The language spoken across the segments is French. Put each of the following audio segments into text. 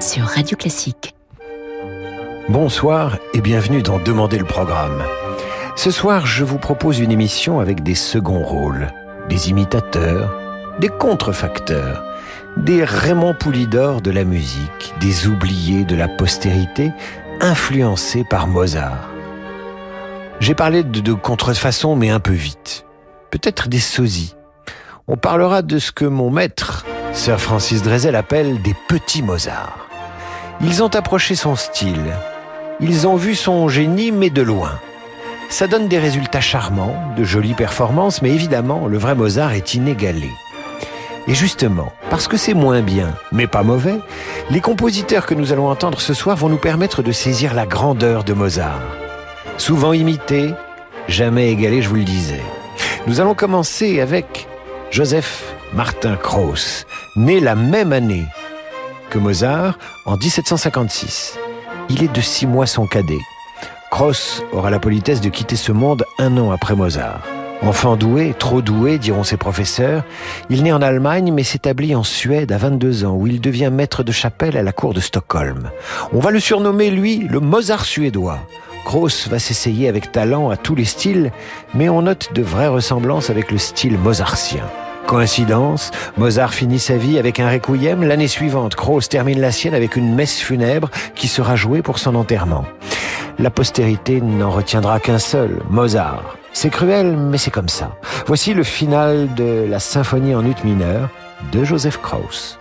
Sur Radio Classique. Bonsoir et bienvenue dans Demander le programme. Ce soir, je vous propose une émission avec des seconds rôles, des imitateurs, des contrefacteurs, des Raymond Poulidor de la musique, des oubliés de la postérité, influencés par Mozart. J'ai parlé de, de contrefaçon, mais un peu vite. Peut-être des sosies. On parlera de ce que mon maître, Sir Francis Drezel, appelle des petits Mozart. Ils ont approché son style. Ils ont vu son génie, mais de loin. Ça donne des résultats charmants, de jolies performances, mais évidemment, le vrai Mozart est inégalé. Et justement, parce que c'est moins bien, mais pas mauvais, les compositeurs que nous allons entendre ce soir vont nous permettre de saisir la grandeur de Mozart. Souvent imité, jamais égalé, je vous le disais. Nous allons commencer avec Joseph Martin Krauss, né la même année que Mozart, en 1756. Il est de six mois son cadet. Krauss aura la politesse de quitter ce monde un an après Mozart. Enfant doué, trop doué, diront ses professeurs, il naît en Allemagne mais s'établit en Suède à 22 ans où il devient maître de chapelle à la cour de Stockholm. On va le surnommer, lui, le Mozart suédois. Krauss va s'essayer avec talent à tous les styles, mais on note de vraies ressemblances avec le style mozartien. Coïncidence, Mozart finit sa vie avec un requiem. L'année suivante, Krauss termine la sienne avec une messe funèbre qui sera jouée pour son enterrement. La postérité n'en retiendra qu'un seul, Mozart. C'est cruel, mais c'est comme ça. Voici le final de la symphonie en ut mineur de Joseph Krauss.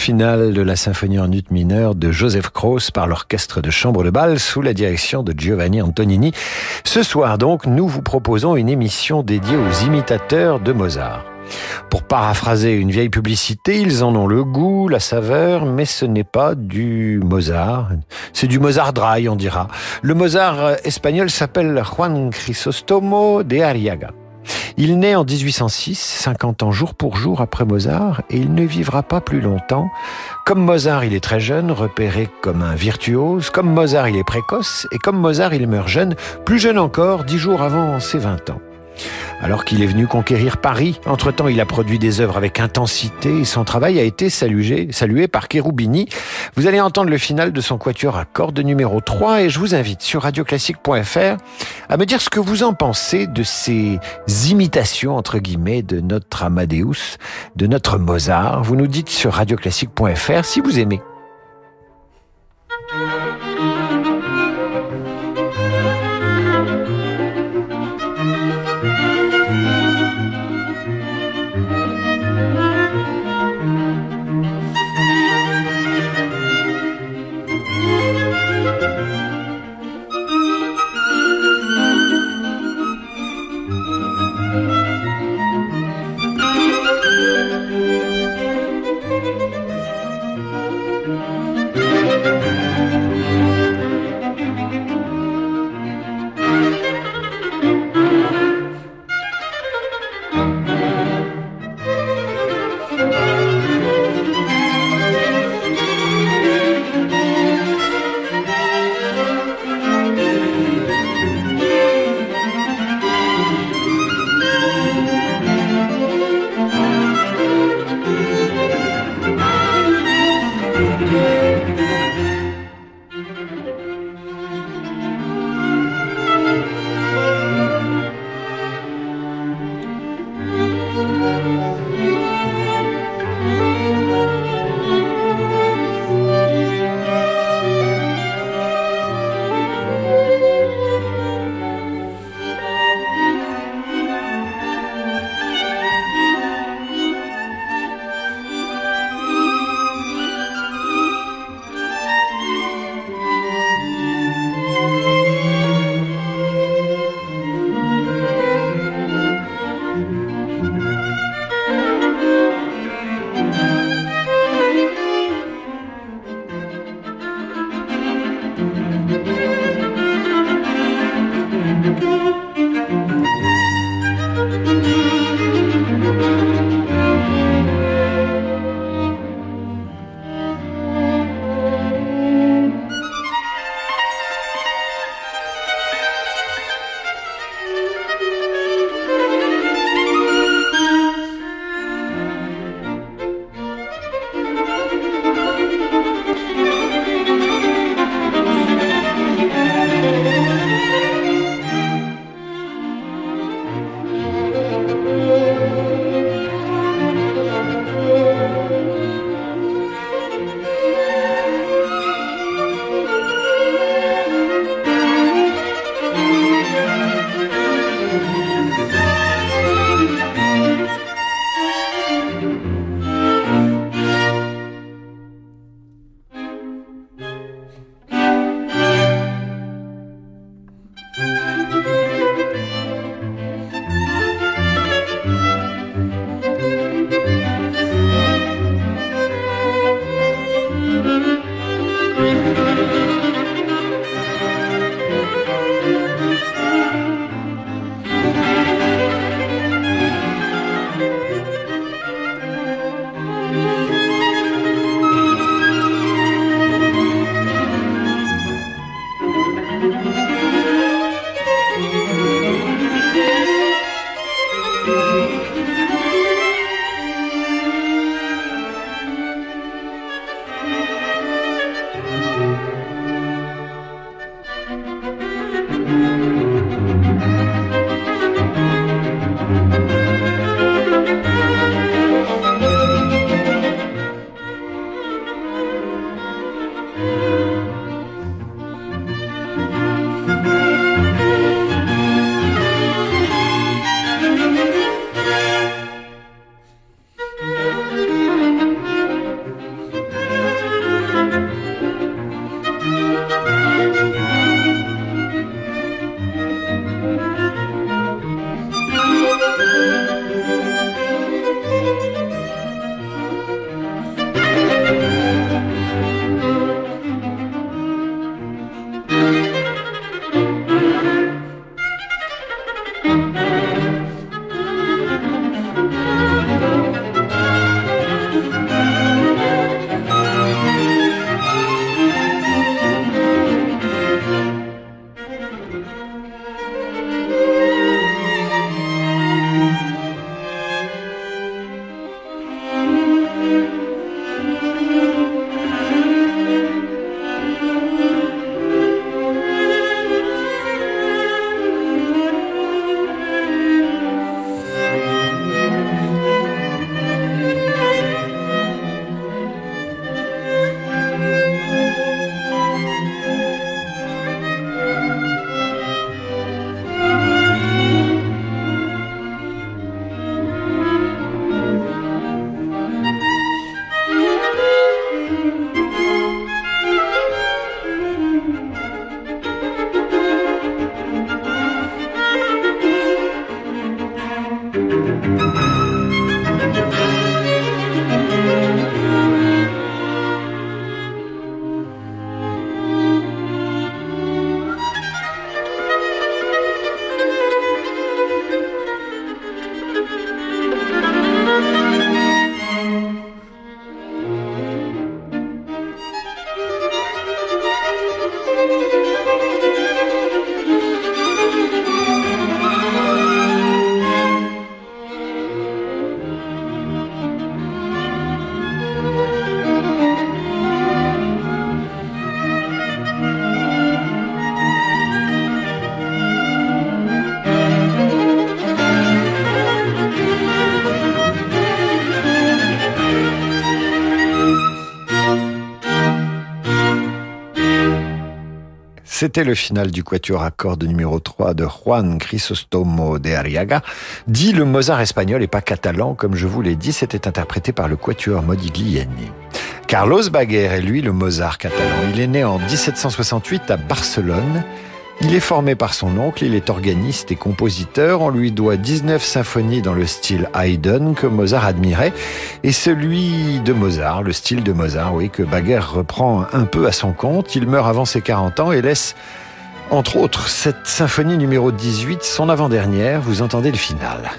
Le final de la symphonie en ut mineur de Joseph Krauss par l'orchestre de chambre de bal sous la direction de Giovanni Antonini. Ce soir donc, nous vous proposons une émission dédiée aux imitateurs de Mozart. Pour paraphraser une vieille publicité, ils en ont le goût, la saveur, mais ce n'est pas du Mozart. C'est du Mozart dry, on dira. Le Mozart espagnol s'appelle Juan Crisostomo de Arriaga. Il naît en 1806, 50 ans jour pour jour après Mozart, et il ne vivra pas plus longtemps. Comme Mozart, il est très jeune, repéré comme un virtuose. Comme Mozart, il est précoce, et comme Mozart, il meurt jeune, plus jeune encore, dix jours avant ses 20 ans. Alors qu'il est venu conquérir Paris, entre-temps il a produit des œuvres avec intensité et son travail a été salué, par Cherubini. Vous allez entendre le final de son quatuor à cordes numéro 3 et je vous invite sur radioclassique.fr à me dire ce que vous en pensez de ces imitations entre guillemets de notre Amadeus, de notre Mozart. Vous nous dites sur radioclassique.fr si vous aimez. Música C'était le final du quatuor à cordes numéro 3 de Juan Crisostomo de Arriaga, dit le Mozart espagnol et pas catalan, comme je vous l'ai dit, c'était interprété par le quatuor Modigliani. Carlos Baguer est lui le Mozart catalan. Il est né en 1768 à Barcelone. Il est formé par son oncle, il est organiste et compositeur. On lui doit 19 symphonies dans le style Haydn que Mozart admirait et celui de Mozart, le style de Mozart, oui, que Baguer reprend un peu à son compte. Il meurt avant ses 40 ans et laisse, entre autres, cette symphonie numéro 18, son avant-dernière. Vous entendez le final.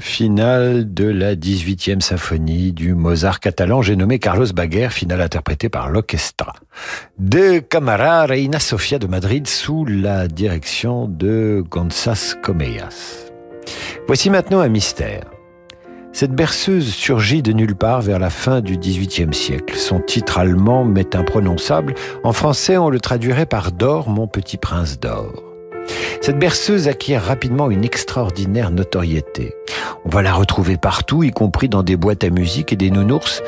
Finale de la 18e symphonie du Mozart catalan, j'ai nommé Carlos Baguer, finale interprétée par l'orchestra de Camara Reina Sofia de Madrid sous la direction de Gonzás Comeyas. Voici maintenant un mystère. Cette berceuse surgit de nulle part vers la fin du XVIIIe siècle. Son titre allemand m'est imprononçable. En français, on le traduirait par D'or, mon petit prince d'or. Cette berceuse acquiert rapidement une extraordinaire notoriété. On va la retrouver partout, y compris dans des boîtes à musique et des nounours.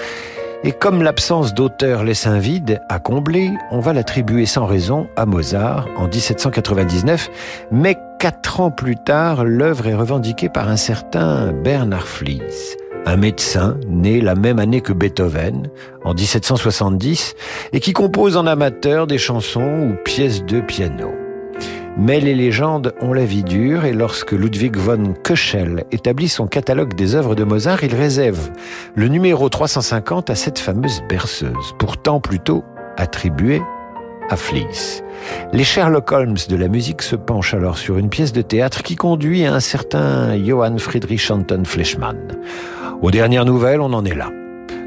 Et comme l'absence d'auteur laisse un vide à combler, on va l'attribuer sans raison à Mozart en 1799, mais quatre ans plus tard, l'œuvre est revendiquée par un certain Bernard Flies, un médecin né la même année que Beethoven, en 1770, et qui compose en amateur des chansons ou pièces de piano. Mais les légendes ont la vie dure et lorsque Ludwig von Köchel établit son catalogue des œuvres de Mozart, il réserve le numéro 350 à cette fameuse berceuse, pourtant plutôt attribuée à Flies. Les Sherlock Holmes de la musique se penchent alors sur une pièce de théâtre qui conduit à un certain Johann Friedrich Anton Fleischmann. Aux dernières nouvelles, on en est là.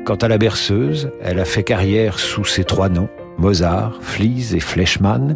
Quant à la berceuse, elle a fait carrière sous ces trois noms, Mozart, Flies et Fleischmann,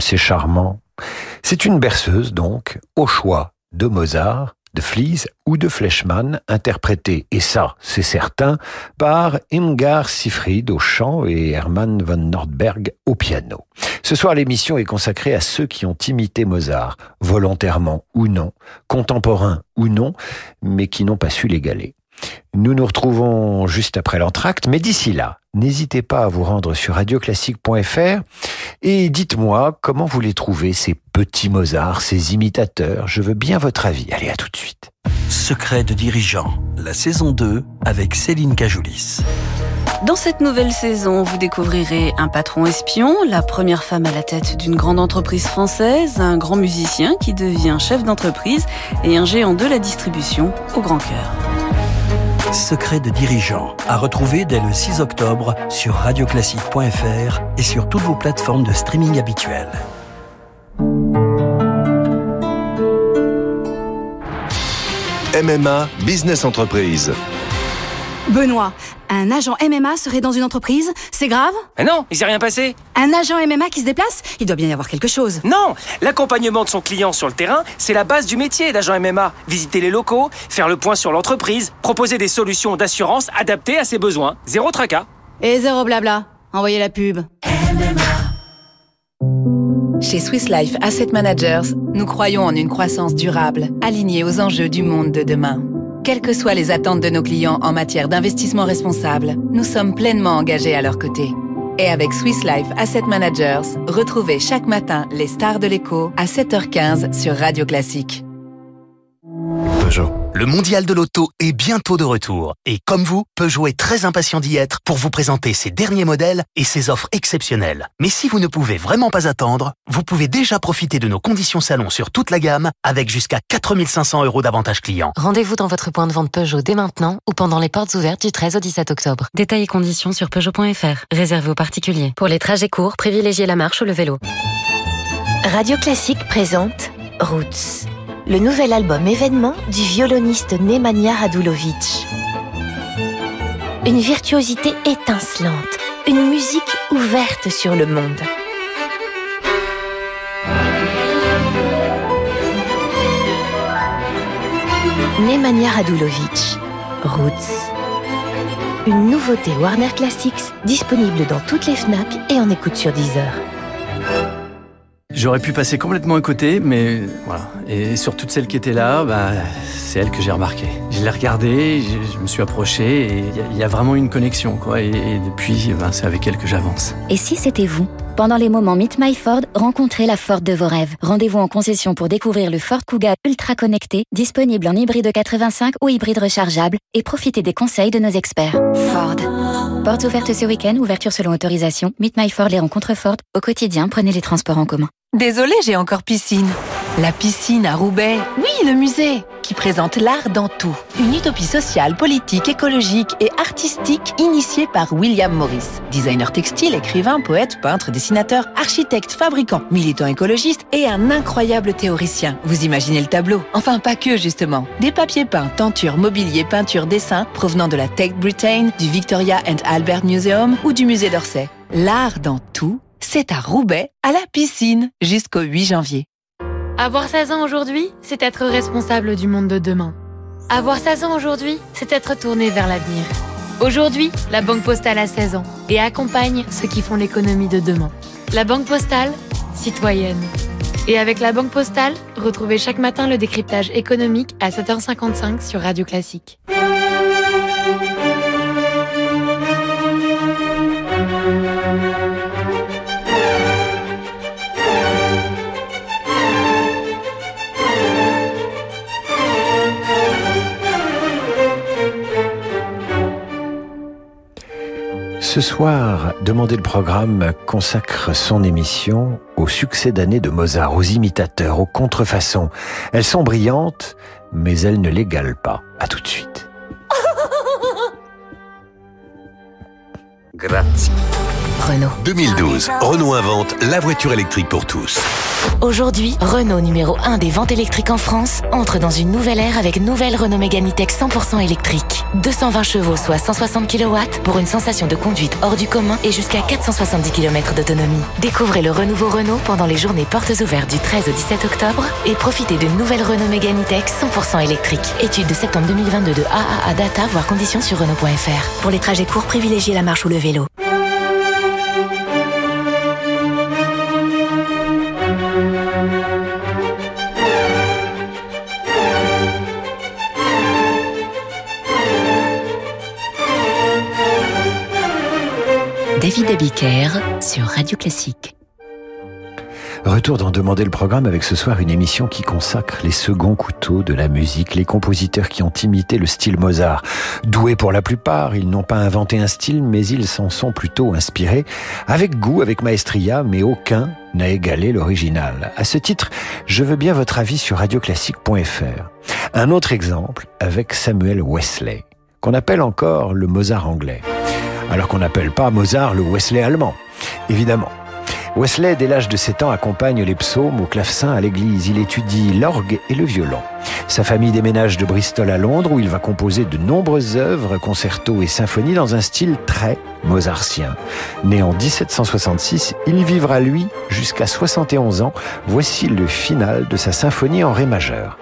c'est charmant. C'est une berceuse, donc, au choix de Mozart, de Flies ou de Fleischmann, interprétée, et ça, c'est certain, par Imgar Sifrid au chant et Hermann von Nordberg au piano. Ce soir, l'émission est consacrée à ceux qui ont imité Mozart, volontairement ou non, contemporains ou non, mais qui n'ont pas su l'égaler. Nous nous retrouvons juste après l'entracte, mais d'ici là, n'hésitez pas à vous rendre sur radioclassique.fr et dites-moi comment vous les trouvez, ces petits Mozart, ces imitateurs. Je veux bien votre avis. Allez, à tout de suite. Secret de dirigeant, la saison 2 avec Céline Cajoulis. Dans cette nouvelle saison, vous découvrirez un patron espion, la première femme à la tête d'une grande entreprise française, un grand musicien qui devient chef d'entreprise et un géant de la distribution au grand cœur. Secret de dirigeant à retrouver dès le 6 octobre sur radioclassique.fr et sur toutes vos plateformes de streaming habituelles. MMA Business Entreprise. Benoît, un agent MMA serait dans une entreprise C'est grave Mais non, il s'est rien passé. Un agent MMA qui se déplace Il doit bien y avoir quelque chose. Non, l'accompagnement de son client sur le terrain, c'est la base du métier d'agent MMA. Visiter les locaux, faire le point sur l'entreprise, proposer des solutions d'assurance adaptées à ses besoins. Zéro tracas. Et zéro blabla. Envoyez la pub. Chez Swiss Life Asset Managers, nous croyons en une croissance durable, alignée aux enjeux du monde de demain. Quelles que soient les attentes de nos clients en matière d'investissement responsable, nous sommes pleinement engagés à leur côté. Et avec Swiss Life Asset Managers, retrouvez chaque matin les stars de l'écho à 7h15 sur Radio Classique. Peugeot. Le mondial de l'auto est bientôt de retour. Et comme vous, Peugeot est très impatient d'y être pour vous présenter ses derniers modèles et ses offres exceptionnelles. Mais si vous ne pouvez vraiment pas attendre, vous pouvez déjà profiter de nos conditions salon sur toute la gamme avec jusqu'à 4500 euros d'avantages clients. Rendez-vous dans votre point de vente Peugeot dès maintenant ou pendant les portes ouvertes du 13 au 17 octobre. Détails et conditions sur Peugeot.fr. Réservé aux particuliers. Pour les trajets courts, privilégiez la marche ou le vélo. Radio Classique présente Roots le nouvel album événement du violoniste Nemanja Radulovic. Une virtuosité étincelante, une musique ouverte sur le monde. Nemanja Radulovic, Roots. Une nouveauté Warner Classics disponible dans toutes les FNAC et en écoute sur Deezer. J'aurais pu passer complètement à côté, mais voilà. Et sur toutes celles qui étaient là, bah, c'est elle que j'ai remarqué. Je l'ai regardée, je, me suis approché, et il y, a vraiment une connexion, quoi. Et, depuis, bah, c'est avec elle que j'avance. Et si c'était vous? Pendant les moments Meet My Ford, rencontrez la Ford de vos rêves. Rendez-vous en concession pour découvrir le Ford Kuga ultra connecté, disponible en hybride 85 ou hybride rechargeable, et profitez des conseils de nos experts. Ford. Portes ouvertes ce week-end, ouverture selon autorisation. Meet My Ford les rencontres Ford. Au quotidien, prenez les transports en commun. Désolée, j'ai encore piscine. La piscine à Roubaix. Oui, le musée, qui présente l'art dans tout. Une utopie sociale, politique, écologique et artistique initiée par William Morris. Designer textile, écrivain, poète, peintre, dessinateur, architecte, fabricant, militant écologiste et un incroyable théoricien. Vous imaginez le tableau? Enfin, pas que, justement. Des papiers peints, tentures, mobilier, peinture, dessin provenant de la Tech Britain, du Victoria and Albert Museum ou du musée d'Orsay. L'art dans tout c'est à Roubaix, à la piscine, jusqu'au 8 janvier. Avoir 16 ans aujourd'hui, c'est être responsable du monde de demain. Avoir 16 ans aujourd'hui, c'est être tourné vers l'avenir. Aujourd'hui, la Banque Postale a 16 ans et accompagne ceux qui font l'économie de demain. La Banque Postale, citoyenne. Et avec la Banque Postale, retrouvez chaque matin le décryptage économique à 7h55 sur Radio Classique. Ce soir, Demandez le programme consacre son émission au succès d'année de Mozart, aux imitateurs, aux contrefaçons. Elles sont brillantes, mais elles ne l'égalent pas. À tout de suite. Grazie. Renault. 2012, Renault invente la voiture électrique pour tous. Aujourd'hui, Renault numéro 1 des ventes électriques en France entre dans une nouvelle ère avec nouvelle Renault Mégane E-Tech 100% électrique. 220 chevaux, soit 160 kW pour une sensation de conduite hors du commun et jusqu'à 470 km d'autonomie. Découvrez le renouveau Renault pendant les journées portes ouvertes du 13 au 17 octobre et profitez d'une nouvelle Renault Mégane E-Tech 100% électrique. Étude de septembre 2022 de AAA Data, voire conditions sur Renault.fr. Pour les trajets courts, privilégiez la marche ou le vélo. Sur Radio Classique. Retour d'en demander le programme avec ce soir une émission qui consacre les seconds couteaux de la musique, les compositeurs qui ont imité le style Mozart. Doués pour la plupart, ils n'ont pas inventé un style, mais ils s'en sont plutôt inspirés, avec goût, avec maestria, mais aucun n'a égalé l'original. À ce titre, je veux bien votre avis sur radioclassique.fr. Un autre exemple avec Samuel Wesley, qu'on appelle encore le Mozart anglais, alors qu'on n'appelle pas Mozart le Wesley allemand, évidemment. Wesley, dès l'âge de 7 ans, accompagne les psaumes au clavecin à l'église. Il étudie l'orgue et le violon. Sa famille déménage de Bristol à Londres où il va composer de nombreuses œuvres, concertos et symphonies dans un style très mozartien. Né en 1766, il vivra lui jusqu'à 71 ans. Voici le final de sa symphonie en ré majeur.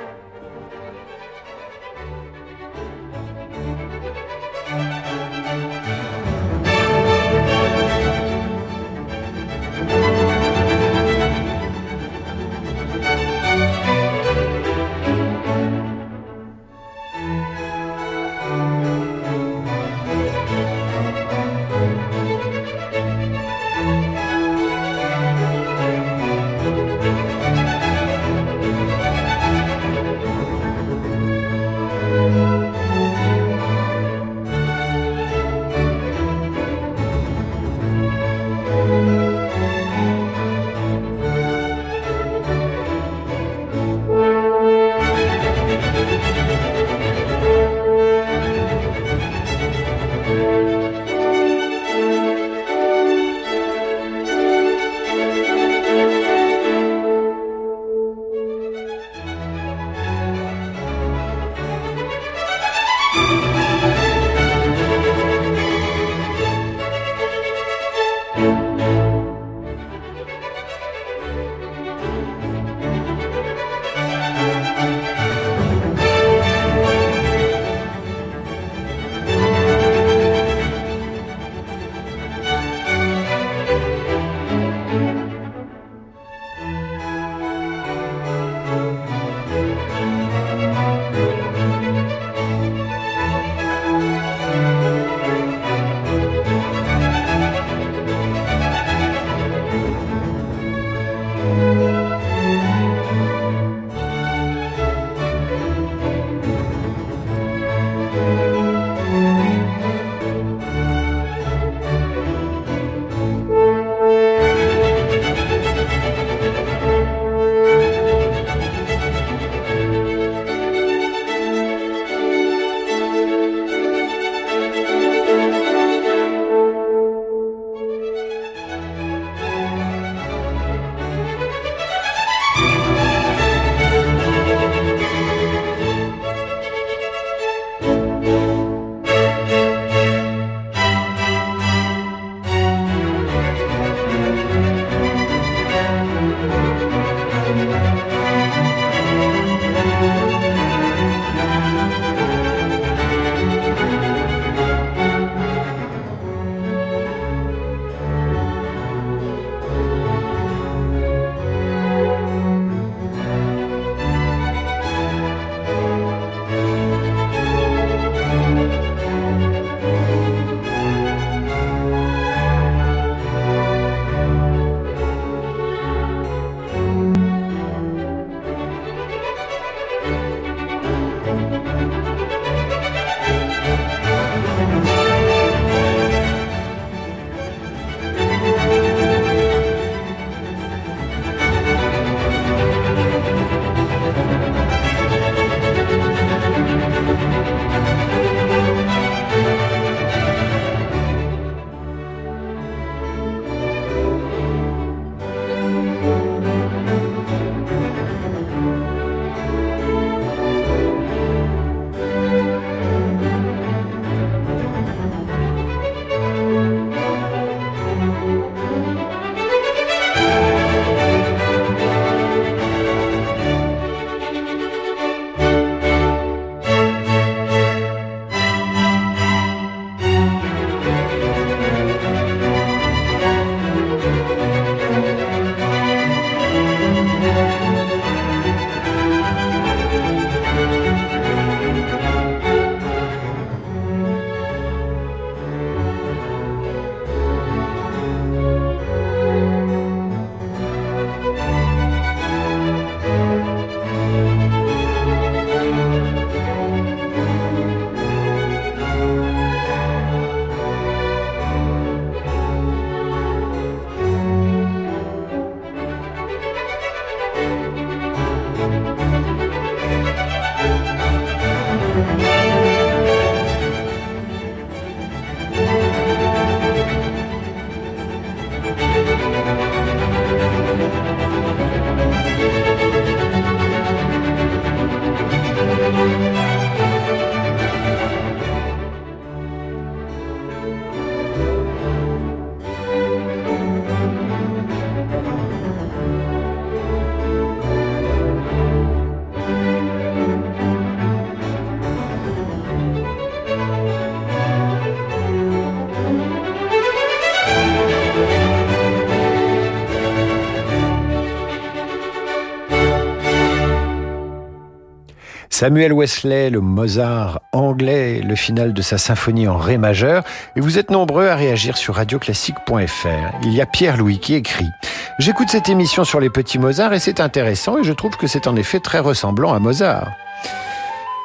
Samuel Wesley, le Mozart anglais, le final de sa symphonie en ré majeur, et vous êtes nombreux à réagir sur radioclassique.fr. Il y a Pierre-Louis qui écrit J'écoute cette émission sur les petits Mozart et c'est intéressant et je trouve que c'est en effet très ressemblant à Mozart.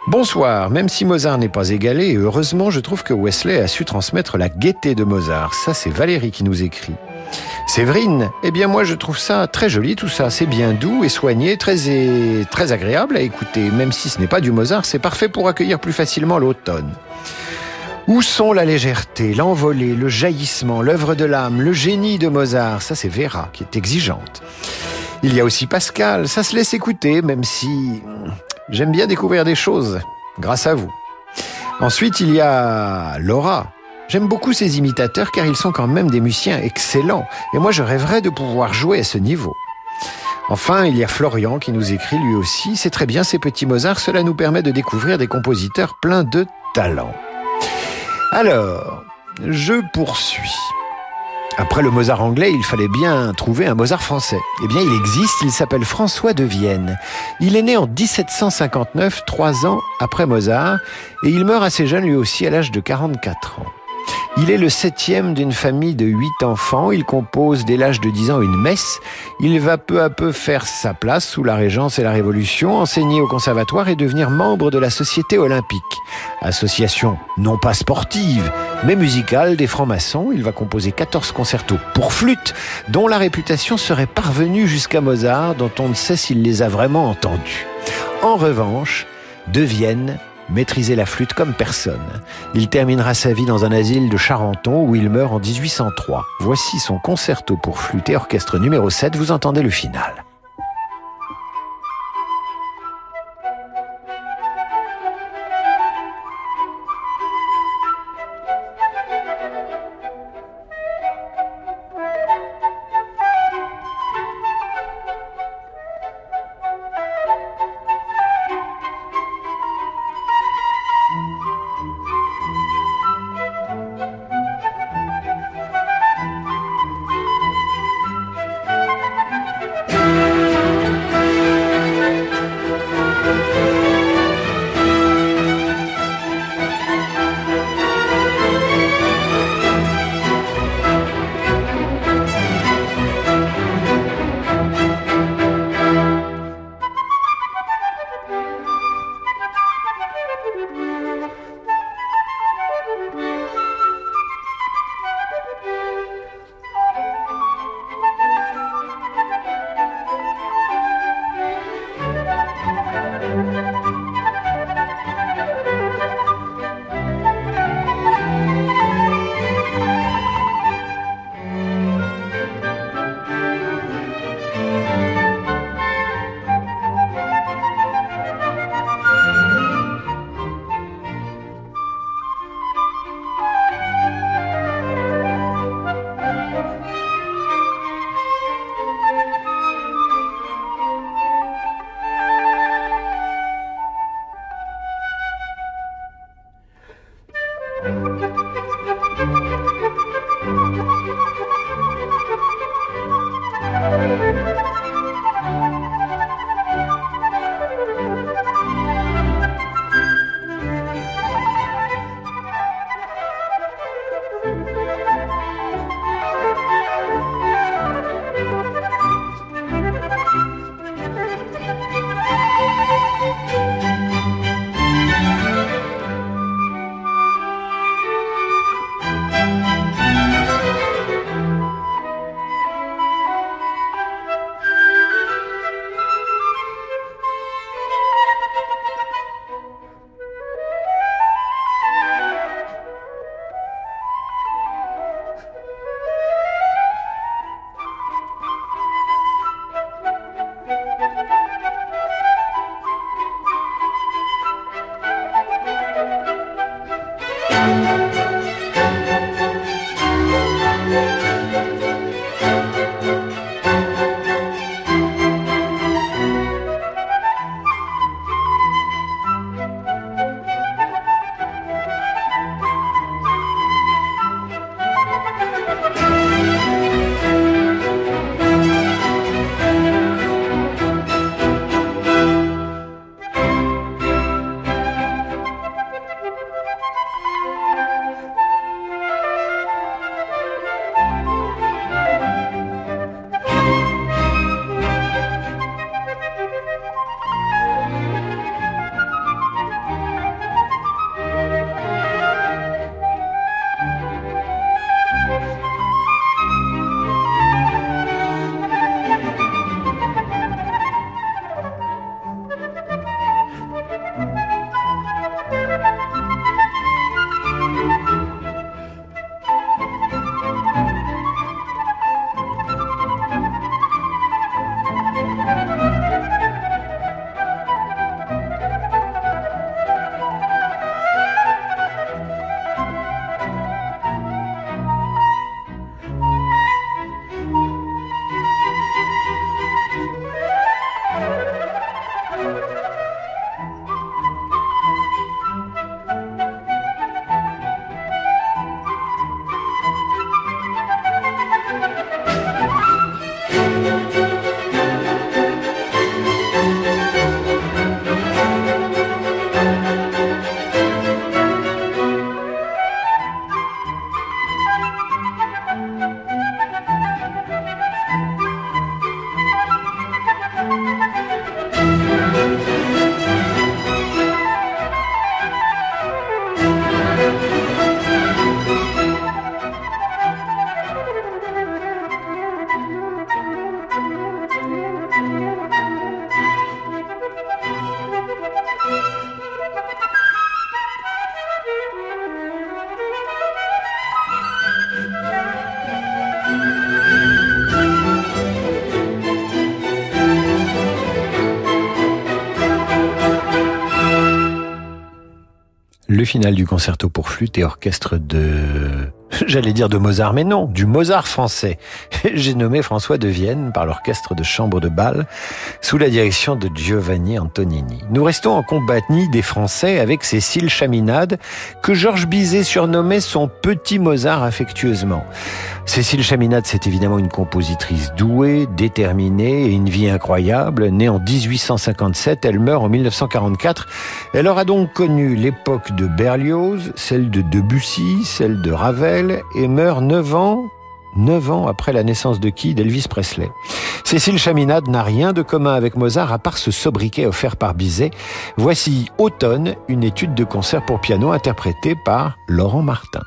Bonsoir, même si Mozart n'est pas égalé, heureusement je trouve que Wesley a su transmettre la gaieté de Mozart. Ça c'est Valérie qui nous écrit. Séverine, eh bien moi je trouve ça très joli tout ça, c'est bien doux et soigné, très, très agréable à écouter, même si ce n'est pas du Mozart, c'est parfait pour accueillir plus facilement l'automne. Où sont la légèreté, l'envolée, le jaillissement, l'œuvre de l'âme, le génie de Mozart? Ça c'est Vera qui est exigeante. Il y a aussi Pascal, ça se laisse écouter, même si j'aime bien découvrir des choses, grâce à vous. Ensuite, il y a Laura, J'aime beaucoup ces imitateurs car ils sont quand même des musiciens excellents et moi je rêverais de pouvoir jouer à ce niveau. Enfin, il y a Florian qui nous écrit lui aussi, c'est très bien ces petits Mozart, cela nous permet de découvrir des compositeurs pleins de talent. Alors, je poursuis. Après le Mozart anglais, il fallait bien trouver un Mozart français. Eh bien, il existe, il s'appelle François de Vienne. Il est né en 1759, trois ans après Mozart, et il meurt assez jeune lui aussi à l'âge de 44 ans. Il est le septième d'une famille de huit enfants. Il compose dès l'âge de dix ans une messe. Il va peu à peu faire sa place sous la Régence et la Révolution, enseigner au conservatoire et devenir membre de la Société olympique. Association non pas sportive, mais musicale des francs-maçons. Il va composer 14 concertos pour flûte, dont la réputation serait parvenue jusqu'à Mozart, dont on ne sait s'il les a vraiment entendus. En revanche, de Vienne, maîtriser la flûte comme personne. Il terminera sa vie dans un asile de Charenton où il meurt en 1803. Voici son concerto pour flûte et orchestre numéro 7, vous entendez le final. Le final du concerto pour flûte et orchestre de J'allais dire de Mozart, mais non, du Mozart français. J'ai nommé François de Vienne par l'orchestre de chambre de bal sous la direction de Giovanni Antonini. Nous restons en compagnie des Français avec Cécile Chaminade, que Georges Bizet surnommait son petit Mozart affectueusement. Cécile Chaminade, c'est évidemment une compositrice douée, déterminée et une vie incroyable. Née en 1857, elle meurt en 1944. Elle aura donc connu l'époque de Berlioz, celle de Debussy, celle de Ravel et meurt neuf ans neuf ans après la naissance de qui? D'Elvis Presley. Cécile Chaminade n'a rien de commun avec Mozart à part ce sobriquet offert par Bizet. Voici Automne, une étude de concert pour piano interprétée par Laurent Martin.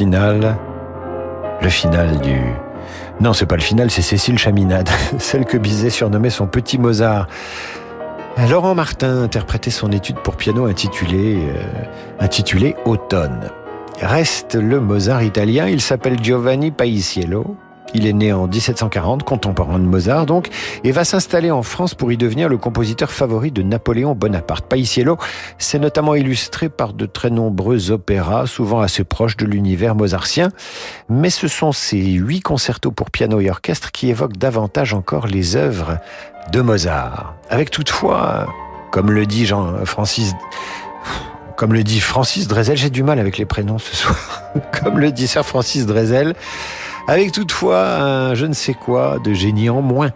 Final, le final du... Non, c'est pas le final, c'est Cécile Chaminade, celle que Bizet surnommait son petit Mozart. Laurent Martin interprétait son étude pour piano intitulée, euh, intitulée Automne. Reste le Mozart italien, il s'appelle Giovanni Paisiello. Il est né en 1740, contemporain de Mozart donc, et va s'installer en France pour y devenir le compositeur favori de Napoléon Bonaparte. Paisiello s'est notamment illustré par de très nombreux opéras, souvent assez proches de l'univers mozartien, mais ce sont ces huit concertos pour piano et orchestre qui évoquent davantage encore les œuvres de Mozart. Avec toutefois, comme le dit Jean-Francis comme le dit Francis Drezel, j'ai du mal avec les prénoms ce soir. Comme le dit Sir Francis Drezel, avec toutefois un je ne sais quoi de génie en moins.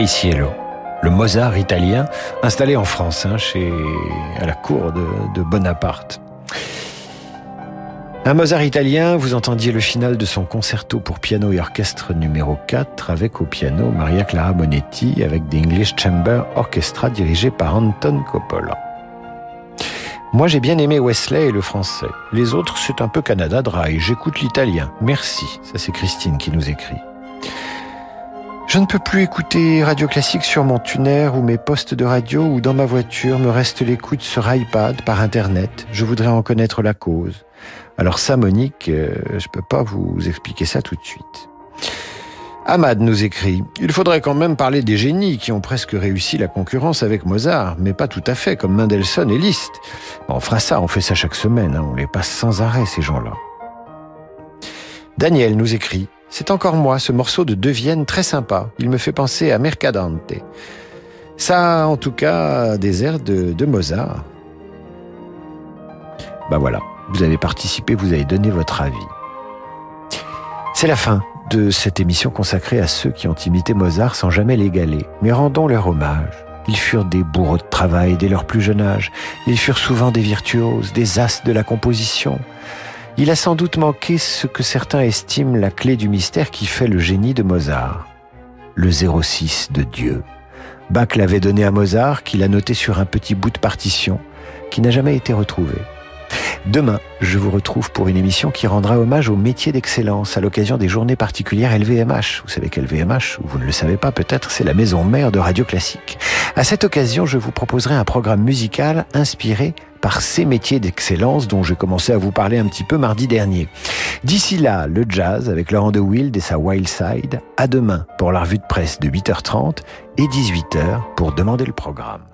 Paisiello, le Mozart italien, installé en France, hein, chez, à la cour de, de Bonaparte. Un Mozart italien, vous entendiez le final de son concerto pour piano et orchestre numéro 4 avec au piano Maria Clara Bonetti avec The English Chamber Orchestra dirigé par Anton Coppola. Moi j'ai bien aimé Wesley et le français. Les autres c'est un peu Canada Dry. J'écoute l'italien. Merci. Ça c'est Christine qui nous écrit. Je ne peux plus écouter Radio Classique sur mon tuner ou mes postes de radio ou dans ma voiture. Me reste l'écoute sur iPad par Internet. Je voudrais en connaître la cause. Alors ça, Monique, euh, je peux pas vous expliquer ça tout de suite. Ahmad nous écrit Il faudrait quand même parler des génies qui ont presque réussi la concurrence avec Mozart, mais pas tout à fait, comme Mendelssohn et Liszt. On fera ça, on fait ça chaque semaine, hein, on les passe sans arrêt, ces gens-là. Daniel nous écrit c'est encore moi, ce morceau de De Vienne très sympa. Il me fait penser à Mercadante. Ça, en tout cas, des airs de, de Mozart. Ben voilà, vous avez participé, vous avez donné votre avis. C'est la fin de cette émission consacrée à ceux qui ont imité Mozart sans jamais l'égaler. Mais rendons leur hommage. Ils furent des bourreaux de travail dès leur plus jeune âge. Ils furent souvent des virtuoses, des as de la composition. Il a sans doute manqué ce que certains estiment la clé du mystère qui fait le génie de Mozart. Le 06 de Dieu. Bach l'avait donné à Mozart, qu'il a noté sur un petit bout de partition, qui n'a jamais été retrouvé. Demain, je vous retrouve pour une émission qui rendra hommage au métier d'excellence à l'occasion des journées particulières LVMH. Vous savez qu'LVMH, ou vous ne le savez pas peut-être, c'est la maison mère de Radio Classique. À cette occasion, je vous proposerai un programme musical inspiré par ces métiers d'excellence dont j'ai commencé à vous parler un petit peu mardi dernier. D'ici là, le jazz avec Laurent de Wild et sa Wild Side. À demain pour la revue de presse de 8h30 et 18h pour demander le programme.